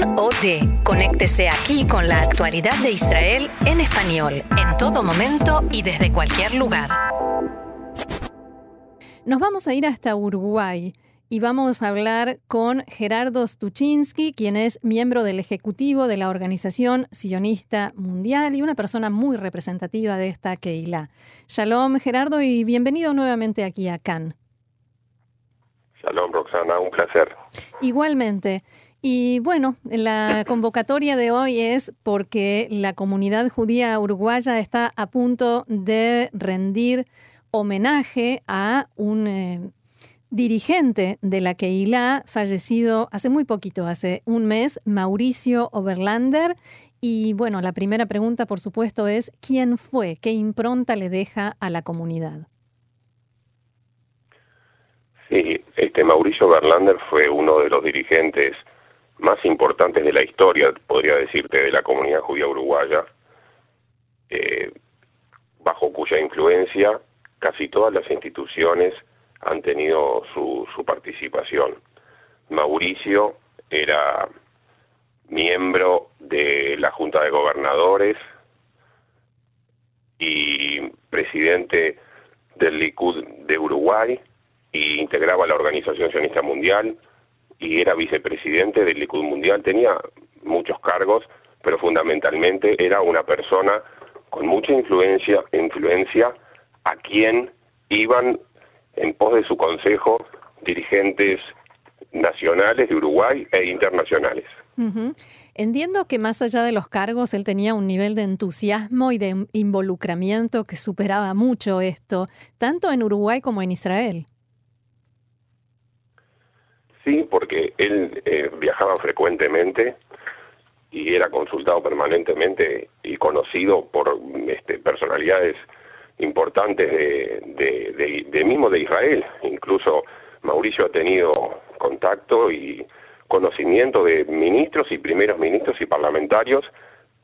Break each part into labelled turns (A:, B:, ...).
A: Can OD. Conéctese aquí con la actualidad de Israel en español, en todo momento y desde cualquier lugar.
B: Nos vamos a ir hasta Uruguay y vamos a hablar con Gerardo Stuczynski, quien es miembro del Ejecutivo de la Organización Sionista Mundial y una persona muy representativa de esta Keila. Shalom, Gerardo, y bienvenido nuevamente aquí a Cannes.
C: Shalom, Roxana, un placer.
B: Igualmente. Y bueno, la convocatoria de hoy es porque la comunidad judía uruguaya está a punto de rendir homenaje a un eh, dirigente de la Keilah fallecido hace muy poquito, hace un mes, Mauricio Oberlander. Y bueno, la primera pregunta, por supuesto, es ¿quién fue? ¿Qué impronta le deja a la comunidad?
C: Sí, este Mauricio Berlander fue uno de los dirigentes más importantes de la historia, podría decirte, de la comunidad judía uruguaya, eh, bajo cuya influencia casi todas las instituciones han tenido su, su participación. Mauricio era miembro de la Junta de Gobernadores y presidente del Likud de Uruguay, y integraba la Organización Sionista Mundial y era vicepresidente del Likud Mundial. Tenía muchos cargos, pero fundamentalmente era una persona con mucha influencia, influencia a quien iban en pos de su consejo dirigentes nacionales de Uruguay e internacionales.
B: Entiendo que más allá de los cargos, él tenía un nivel de entusiasmo y de involucramiento que superaba mucho esto, tanto en Uruguay como en Israel.
C: Sí, porque él eh, viajaba frecuentemente y era consultado permanentemente y conocido por este, personalidades importantes de, de, mismo de Israel. Incluso Mauricio ha tenido contacto y conocimiento de ministros y primeros ministros y parlamentarios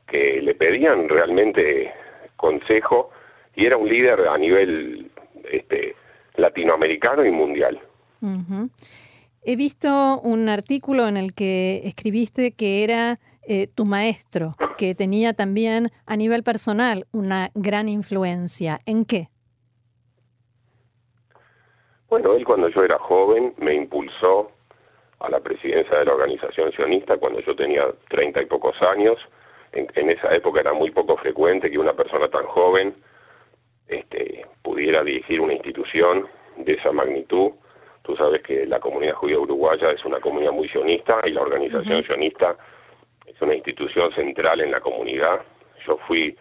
C: que le pedían realmente consejo y era un líder a nivel este, latinoamericano y mundial.
B: He visto un artículo en el que escribiste que era eh, tu maestro, que tenía también a nivel personal una gran influencia. ¿En qué?
C: Bueno, él cuando yo era joven me impulsó a la presidencia de la organización sionista cuando yo tenía treinta y pocos años. En, en, esa época era muy poco frecuente que una persona tan joven este, pudiera dirigir una institución de esa magnitud Tú sabes que la comunidad judía uruguaya es una comunidad muy sionista y la organización sionista es una institución central en la comunidad. Yo fui,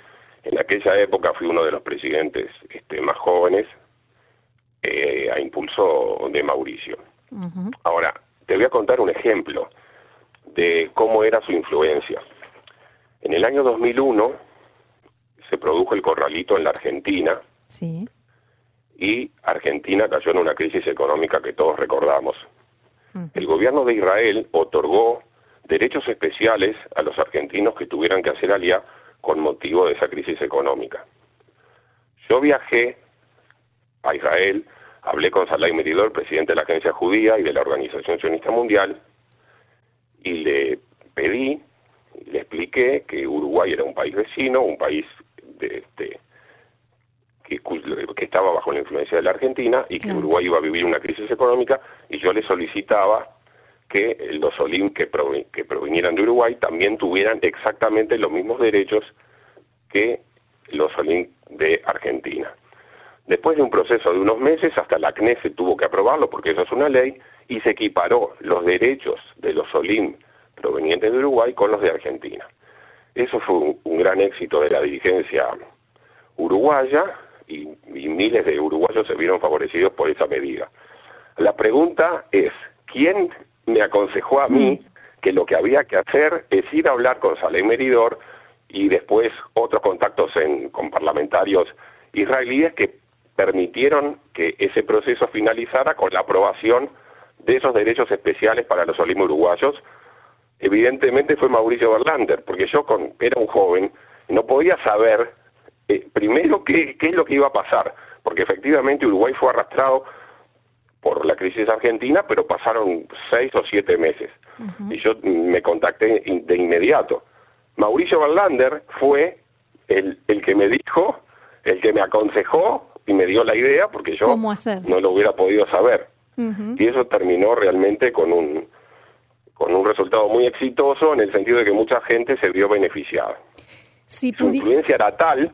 C: en aquella época fui uno de los presidentes este, más jóvenes eh, a impulso de Mauricio. Ahora, te voy a contar un ejemplo de cómo era su influencia. En el año 2001 se produjo el corralito en la Argentina.
B: Sí
C: y Argentina cayó en una crisis económica que todos recordamos. El gobierno de Israel otorgó derechos especiales a los argentinos que tuvieran que hacer alía con motivo de esa crisis económica. Yo viajé a Israel, hablé con Salah Meridor, presidente de la Agencia Judía y de la Organización Sionista Mundial, y le pedí, le expliqué que Uruguay era un país vecino, un país de, este, que, estaba bajo la influencia de la Argentina y que Uruguay iba a vivir una crisis económica y yo le solicitaba que los Olim que, que provinieran de Uruguay también tuvieran exactamente los mismos derechos que los Olim de Argentina. Después de un proceso de unos meses, hasta la CNESE tuvo que aprobarlo porque eso es una ley y se equiparó los derechos de los Olim provenientes de Uruguay con los de Argentina. Eso fue un gran éxito de la dirigencia uruguaya y, miles de uruguayos se vieron favorecidos por esa medida. La pregunta es, ¿quién me aconsejó a mí que lo que había que hacer es ir a hablar con Salem Meridor y después otros contactos con parlamentarios israelíes que permitieron que ese proceso finalizara con la aprobación de esos derechos especiales para los olimos uruguayos? Evidentemente fue Mauricio Berlander, porque yo con, era un joven, no podía saber eh, primero, ¿qué, ¿qué es lo que iba a pasar? Porque efectivamente Uruguay fue arrastrado por la crisis argentina, pero pasaron seis o siete meses. Y yo me contacté de inmediato. Mauricio Verlander fue el, el que me dijo, el que me aconsejó y me dio la idea, porque yo no lo hubiera podido saber. Y eso terminó realmente con un, con un resultado muy exitoso en el sentido de que mucha gente se vio beneficiada. Su influencia era tal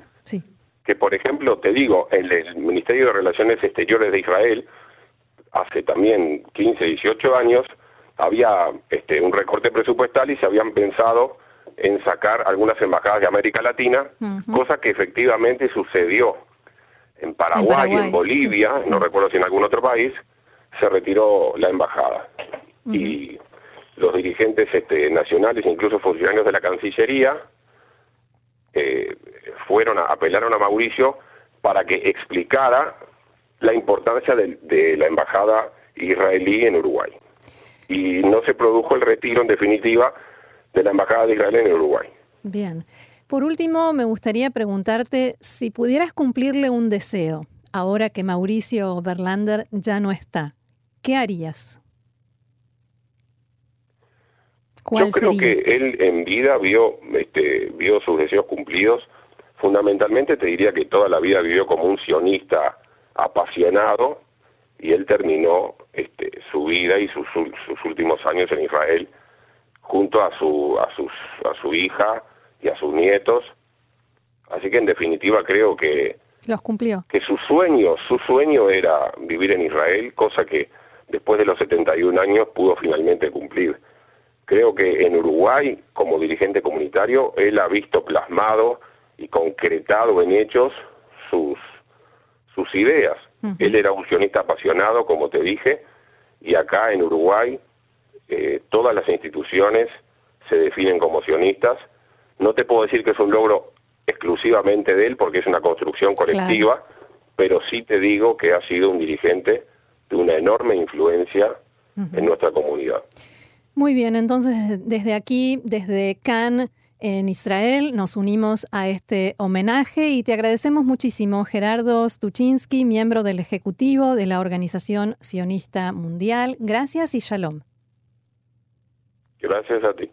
C: que, por ejemplo, te digo, en el Ministerio de Relaciones Exteriores de Israel, hace también 15, 18 años, había este, un recorte presupuestal y se habían pensado en sacar algunas embajadas de América Latina, cosa que efectivamente sucedió. En Paraguay, en, Bolivia, no recuerdo si en algún otro país, se retiró la embajada. Y los dirigentes este, nacionales, incluso funcionarios de la Cancillería, eh, fueron a, apelaron a Mauricio para que explicara la importancia de, la embajada israelí en Uruguay. Y no se produjo el retiro, en definitiva, de la embajada de Israel en Uruguay.
B: Bien. Por último, me gustaría preguntarte si pudieras cumplirle un deseo, ahora que Mauricio Berlander ya no está, ¿qué harías?
C: Yo creo que él en vida vio, este, vio sus deseos cumplidos. Fundamentalmente te diría que toda la vida vivió como un sionista apasionado y él terminó este, su vida y sus, sus últimos años en Israel junto a su, a, sus, a su hija y a sus nietos. Así que en definitiva creo que
B: los cumplió.
C: Que su sueño, su sueño era vivir en Israel, cosa que después de los 71 años pudo finalmente cumplir. Creo que en Uruguay, como dirigente comunitario, él ha visto plasmado y concretado en hechos sus, sus ideas. Él era un sionista apasionado, como te dije, y acá en Uruguay eh, todas las instituciones se definen como sionistas. No te puedo decir que es un logro exclusivamente de él, porque es una construcción colectiva, pero sí te digo que ha sido un dirigente de una enorme influencia en nuestra comunidad.
B: Muy bien, entonces desde aquí, desde Cannes, en Israel, nos unimos a este homenaje y te agradecemos muchísimo, Gerardo Stuczynski, miembro del Ejecutivo de la Organización Sionista Mundial. Gracias y shalom.
C: Gracias a ti.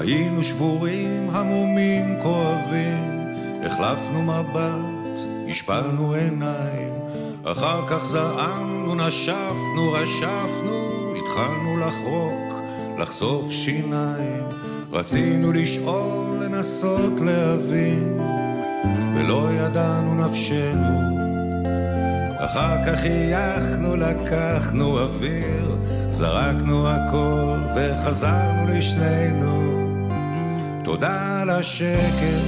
D: היינו שבורים, המומים, כואבים, החלפנו מבט, השפלנו עיניים, אחר כך זעמנו, נשפנו, רשפנו, התחלנו לחרוק, לחשוף שיניים, רצינו לשאול, לנסות להבין, ולא ידענו נפשנו. אחר כך חייכנו, לקחנו אוויר, זרקנו הכל וחזרנו לשנינו. תודה על השקט,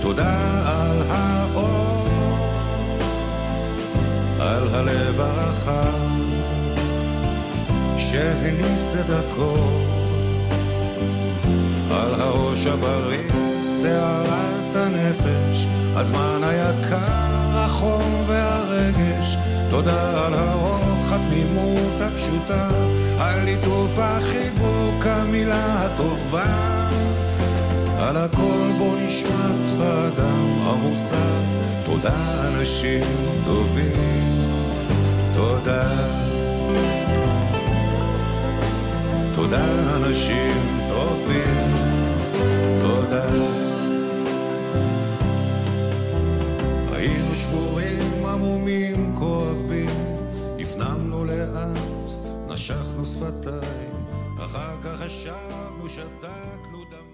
D: תודה על האור, על הלב הרחב שהניס את הכל, על הראש הבריא, שערת הנפש, הזמן היקר, החום והרגש, תודה על הרוח, התמימות הפשוטה, על ליטוף החיבוק, המילה הטובה. על הכל בו נשמת האדם המוסר, תודה אנשים טובים, תודה. תודה אנשים טובים, תודה. היינו שבורים, עמומים, כואבים, הפנמנו לאט, נשכנו שפתיים, אחר כך חשבנו, שתקנו דם...